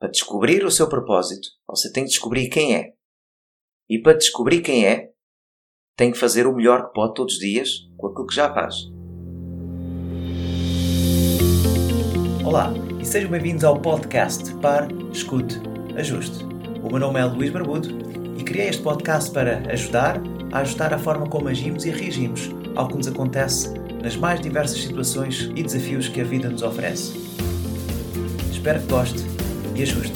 Para descobrir o seu propósito, você tem que descobrir quem é. E para descobrir quem é, tem que fazer o melhor que pode todos os dias com aquilo que já faz. Olá e sejam bem-vindos ao podcast Par, Escute, Ajuste. O meu nome é Luís Barbudo e criei este podcast para ajudar a ajustar a forma como agimos e reagimos ao que nos acontece nas mais diversas situações e desafios que a vida nos oferece. Espero que goste e ajuste.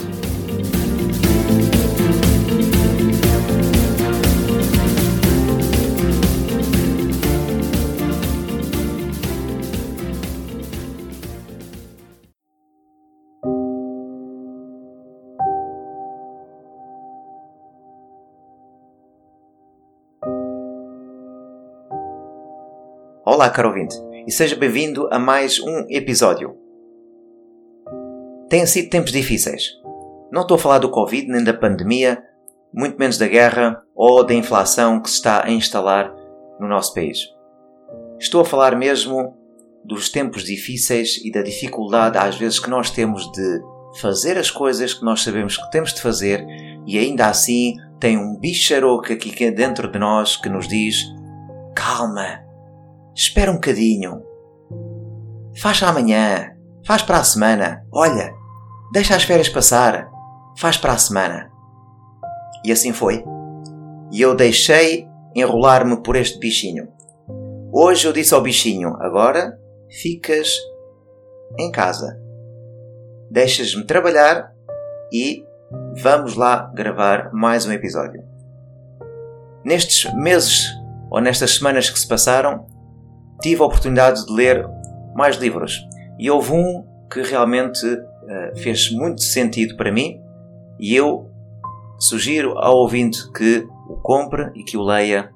Olá, caro ouvinte, e seja bem-vindo a mais um episódio. Têm sido tempos difíceis. Não estou a falar do Covid nem da pandemia, muito menos da guerra ou da inflação que se está a instalar no nosso país. Estou a falar mesmo dos tempos difíceis e da dificuldade às vezes que nós temos de fazer as coisas que nós sabemos que temos de fazer e ainda assim tem um bicharoco aqui dentro de nós que nos diz calma, Espera um bocadinho. Faz amanhã. Faz para a semana. Olha, deixa as férias passar. Faz para a semana. E assim foi. E eu deixei enrolar-me por este bichinho. Hoje eu disse ao bichinho: agora ficas em casa. Deixas-me trabalhar e vamos lá gravar mais um episódio. Nestes meses ou nestas semanas que se passaram, tive a oportunidade de ler mais livros e houve um que realmente uh, fez muito sentido para mim e eu sugiro ao ouvinte que o compre e que o leia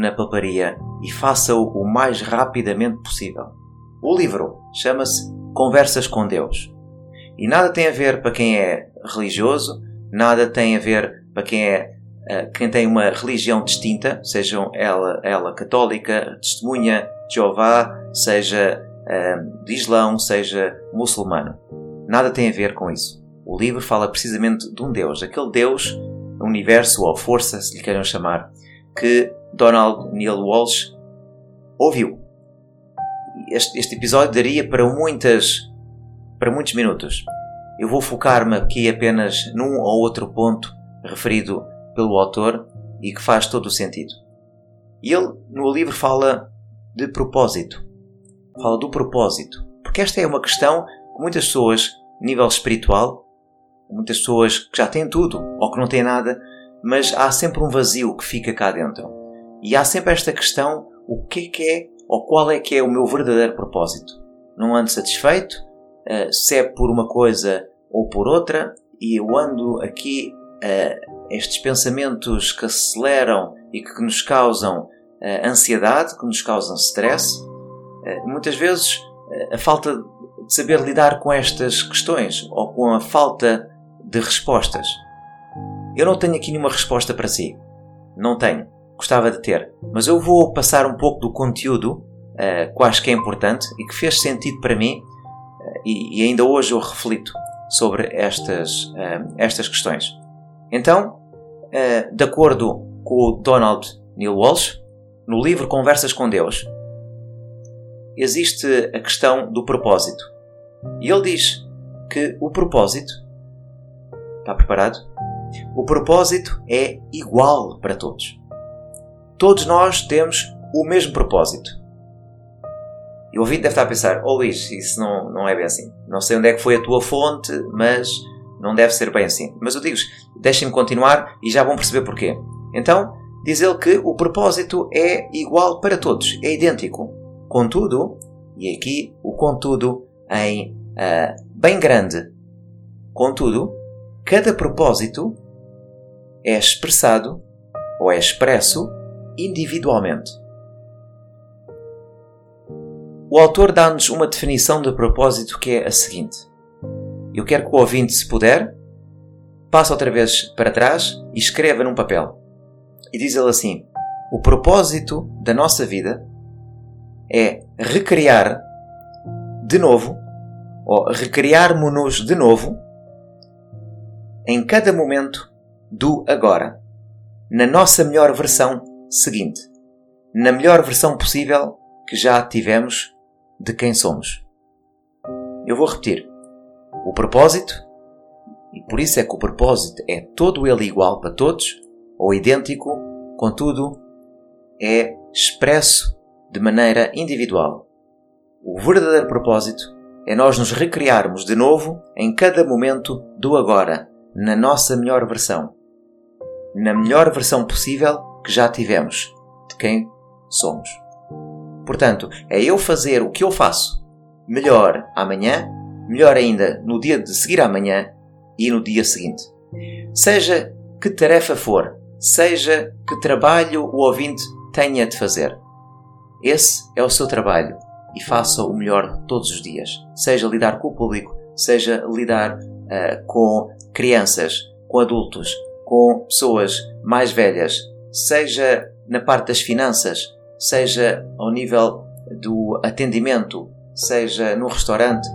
na paparia e faça-o o mais rapidamente possível. O livro chama-se Conversas com Deus e nada tem a ver para quem é religioso, nada tem a ver para quem é uh, quem tem uma religião distinta, sejam ela, ela católica, testemunha Jeová, seja um, de Islão, seja muçulmano. Nada tem a ver com isso. O livro fala precisamente de um Deus, aquele Deus, universo ou força, se lhe queiram chamar, que Donald Neil Walsh ouviu. Este, este episódio daria para muitas, para muitos minutos. Eu vou focar-me aqui apenas num ou outro ponto referido pelo autor e que faz todo o sentido. Ele, no livro, fala de propósito. Fala do propósito. Porque esta é uma questão que muitas pessoas, nível espiritual, muitas pessoas que já têm tudo ou que não têm nada, mas há sempre um vazio que fica cá dentro. E há sempre esta questão: o que é que é ou qual é que é o meu verdadeiro propósito? Não ando satisfeito, uh, se é por uma coisa ou por outra, e eu ando aqui uh, estes pensamentos que aceleram e que nos causam ansiedade, que nos causam stress. Eh, muitas vezes eh, a falta saber lidar com estas questões ou com a falta de respostas. Eu não tenho aqui nenhuma resposta para si. Não tenho. Gostava de ter. Mas eu vou passar um pouco do conteúdo uh, que acho que é importante e que fez sentido para mim uh, e, e, ainda hoje eu reflito sobre estas, uh, estas questões. Então, de acordo com o Donald Neil Walsh, no livro Conversas com Deus, existe a questão do propósito. E ele diz que o propósito. Está preparado? O propósito é igual para todos. Todos nós temos o mesmo propósito. E o ouvinte deve estar a pensar: Oh Luís, isso não, não é bem assim. Não sei onde é que foi a tua fonte, mas não deve ser bem assim. Mas eu digo deixem-me continuar e já vão perceber porquê. Então, diz ele que o propósito é igual para todos, é idêntico. Contudo, e aqui o contudo em uh, bem grande, contudo, cada propósito é expressado ou é expresso individualmente. O autor dá-nos uma definição de propósito que é a seguinte. Eu quero que o ouvinte, se puder, passe outra vez para trás e escreva num papel. E diz ele assim: O propósito da nossa vida é recriar de novo, ou recriarmos-nos de novo, em cada momento do agora, na nossa melhor versão seguinte, na melhor versão possível que já tivemos de quem somos. Eu vou repetir. O propósito, e por isso é que o propósito é todo ele igual para todos, ou idêntico, contudo, é expresso de maneira individual. O verdadeiro propósito é nós nos recriarmos de novo em cada momento do agora, na nossa melhor versão. Na melhor versão possível que já tivemos de quem somos. Portanto, é eu fazer o que eu faço melhor amanhã, melhor ainda no dia de seguir amanhã e no dia seguinte. Seja que tarefa for, seja que trabalho o ouvinte tenha de fazer. Esse é o seu trabalho e faça o melhor todos os dias. Seja lidar com o público, seja lidar uh, com crianças, com adultos, com pessoas mais velhas, seja na parte das finanças, seja ao nível do atendimento, seja no restaurante,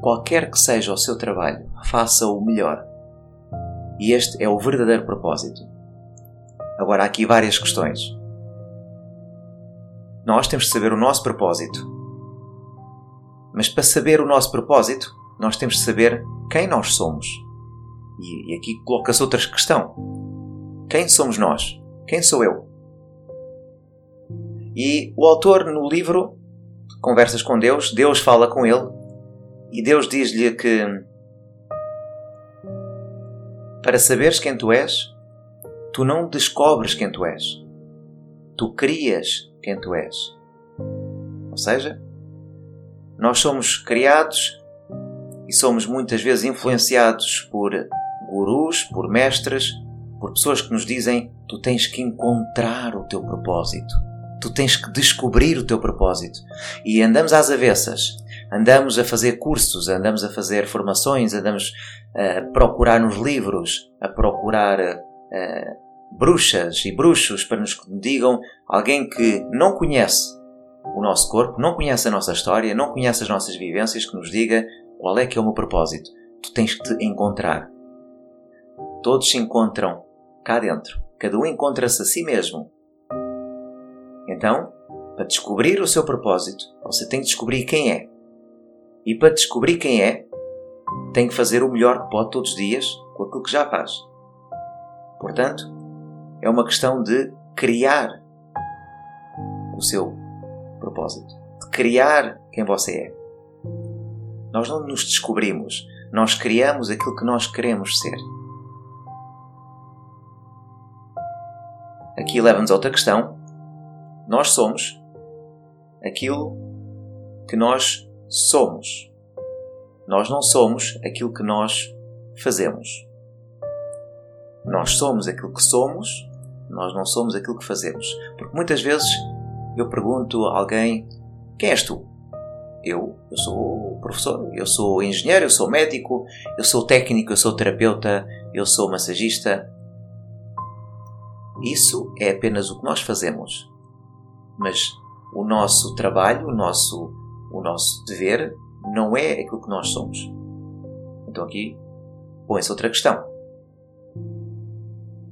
qualquer que seja o seu trabalho, faça o melhor. E este é o verdadeiro propósito. Agora, há aqui várias questões. Nós temos de saber o nosso propósito. Mas para saber o nosso propósito, nós temos de saber quem nós somos. E, e aqui coloca-se outra questão. Quem somos nós? Quem sou eu? E o autor, no livro Conversas com Deus, Deus fala com ele e Deus diz-lhe que para saberes quem tu és, tu não descobres quem tu és. Tu crias quem tu és. Ou seja, nós somos criados e somos muitas vezes influenciados por gurus, por mestres, por pessoas que nos dizem tu tens que encontrar o teu propósito Tu tens que descobrir o teu propósito. E andamos às avessas. Andamos a fazer cursos, andamos a fazer formações, andamos a procurar nos livros, a procurar uh, bruxas e bruxos para nos digam alguém que não conhece o nosso corpo, não conhece a nossa história, não conhece as nossas vivências, que nos diga qual é que é o meu propósito. Tu tens que te encontrar. Todos se encontram cá dentro. Cada um encontra-se a si mesmo então, para descobrir o seu propósito, você tem que descobrir quem é. E para descobrir quem é, tem que fazer o melhor que pode todos os dias com aquilo que já faz. Portanto, é uma questão de criar o seu propósito, de criar quem você é. Nós não nos descobrimos, nós criamos aquilo que nós queremos ser. Aqui leva-nos a outra questão, nós somos aquilo que nós somos. Nós não somos aquilo que nós fazemos. Nós somos aquilo que somos, nós não somos aquilo que fazemos. Porque muitas vezes eu pergunto a alguém: quem és tu? Eu, eu sou professor, eu sou engenheiro, eu sou médico, eu sou técnico, eu sou terapeuta, eu sou massagista. Isso é apenas o que nós fazemos mas o nosso trabalho, o nosso, o nosso dever, não é aquilo que nós somos. Então aqui põe-se outra questão.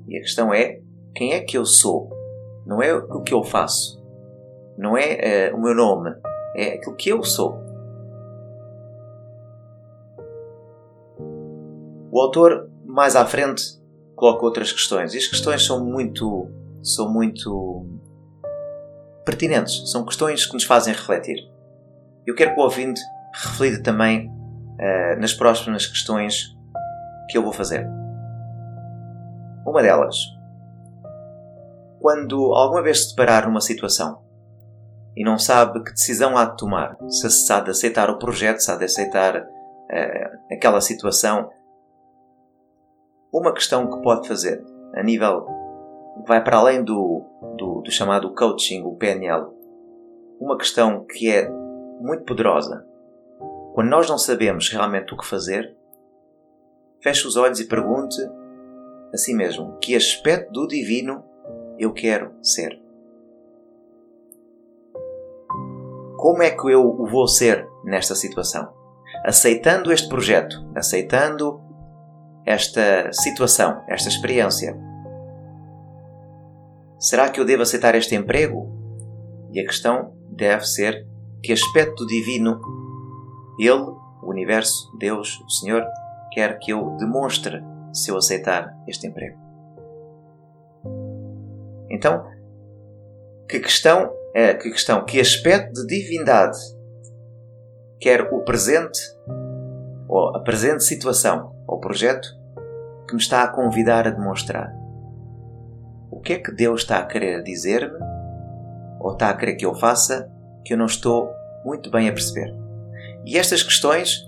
E a questão é: quem é que eu sou? Não é o que eu faço. Não é uh, o meu nome. É aquilo que eu sou. O autor, mais à frente, coloca outras questões. E as questões são muito, são muito pertinentes, são questões que nos fazem refletir. Eu quero que o ouvinte reflita também uh, nas próximas questões que eu vou fazer. Uma delas, quando alguma vez se deparar numa situação e não sabe que decisão há de tomar, se há de aceitar o projeto, se há de aceitar uh, aquela situação, uma questão que pode fazer a nível vai para além do, do, do chamado coaching, o PNL. Uma questão que é muito poderosa. Quando nós não sabemos realmente o que fazer, feche os olhos e pergunte a si mesmo: que aspecto do divino eu quero ser? Como é que eu vou ser nesta situação? Aceitando este projeto, aceitando esta situação, esta experiência? Será que eu devo aceitar este emprego? E a questão deve ser que aspecto divino Ele, o universo, Deus, o Senhor, quer que eu demonstre se eu aceitar este emprego. Então, que questão é que questão, que aspecto de divindade quer o presente ou a presente situação ou projeto que me está a convidar a demonstrar? O que é que Deus está a querer dizer-me ou está a querer que eu faça que eu não estou muito bem a perceber? E estas questões,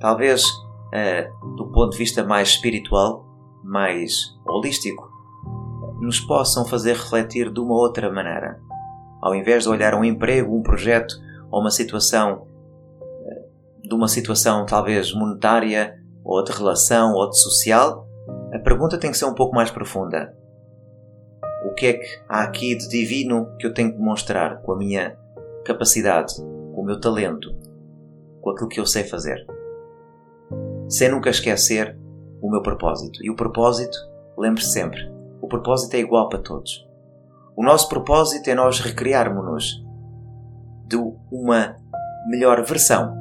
talvez uh, do ponto de vista mais espiritual, mais holístico, nos possam fazer refletir de uma outra maneira. Ao invés de olhar um emprego, um projeto ou uma situação eh, de uma situação talvez monetária ou de relação ou de social, a pergunta tem que ser um pouco mais profunda. O que é que há aqui de divino que eu tenho que demonstrar com a minha capacidade, com o meu talento, com aquilo que eu sei fazer? Sem nunca esquecer o meu propósito. E o propósito, lembre-se sempre, o propósito é igual para todos. O nosso propósito é nós recriarmos-nos de uma melhor versão.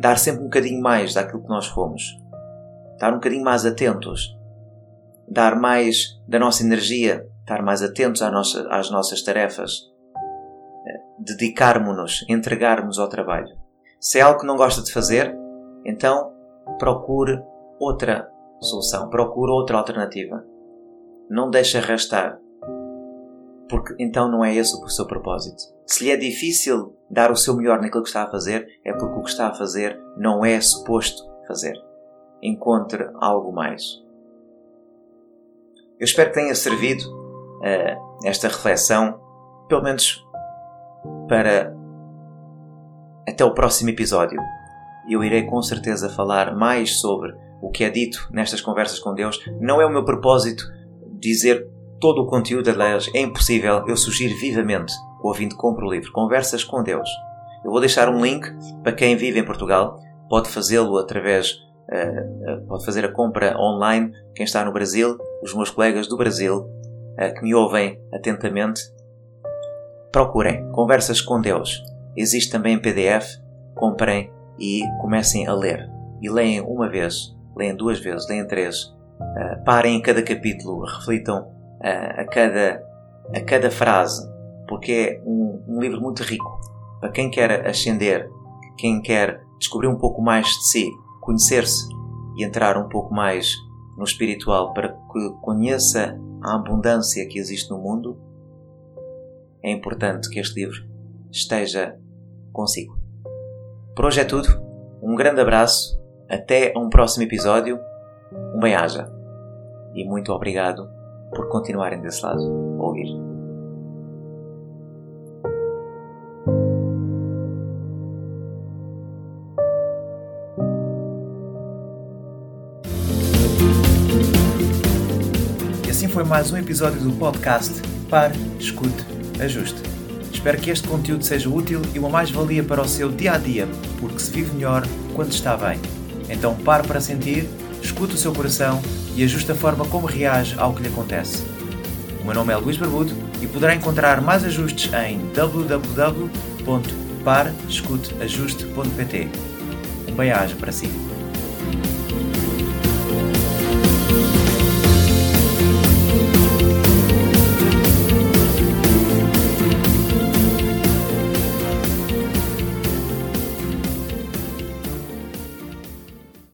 Dar sempre um bocadinho mais daquilo que nós fomos. Estar um bocadinho mais atentos. Dar mais da nossa energia. Estar mais atentos às nossas, tarefas. Dedicarmos-nos, entregarmos ao trabalho. Se é algo que não gosta de fazer, então procure outra solução, procure outra alternativa. Não deixe arrastar porque então não é esse o seu propósito. Se lhe é difícil dar o seu melhor naquilo que está a fazer, é porque o que está a fazer não é suposto fazer. Encontre algo mais. Eu espero que tenha servido uh, esta reflexão, pelo menos para até o próximo episódio. Eu irei com certeza falar mais sobre o que é dito nestas conversas com Deus. Não é o meu propósito dizer todo o conteúdo, aliás, é impossível, eu sugiro vivamente o ouvinte compre o livro Conversas com Deus. Eu vou deixar um link para quem vive em Portugal, pode fazê-lo através, uh, pode fazer a compra online, quem está no Brasil, os meus colegas do Brasil, uh, que me ouvem atentamente, procurem Conversas com Deus. Existe também em PDF, comprem e comecem a ler. E leem uma vez, leem duas vezes, leem três. Uh, parem em cada capítulo, reflitam a, a, cada, a cada frase, porque é um, um livro muito rico para quem quer ascender, quem quer descobrir um pouco mais de si, conhecer-se e entrar um pouco mais no espiritual para que conheça a abundância que existe no mundo, é importante que este livro esteja consigo. Por hoje é tudo. Um grande abraço. Até um próximo episódio. Um bem-aja. E muito obrigado por continuarem desse lado a ouvir. E assim foi mais um episódio do podcast Pare, Escute, Ajuste. Espero que este conteúdo seja útil e uma mais-valia para o seu dia a dia, porque se vive melhor quando está bem. Então pare para sentir, escute o seu coração e ajuste a forma como reage ao que lhe acontece. O meu nome é Luís Barbudo e poderá encontrar mais ajustes em www.parescuteajuste.pt. Um bem-aja para si.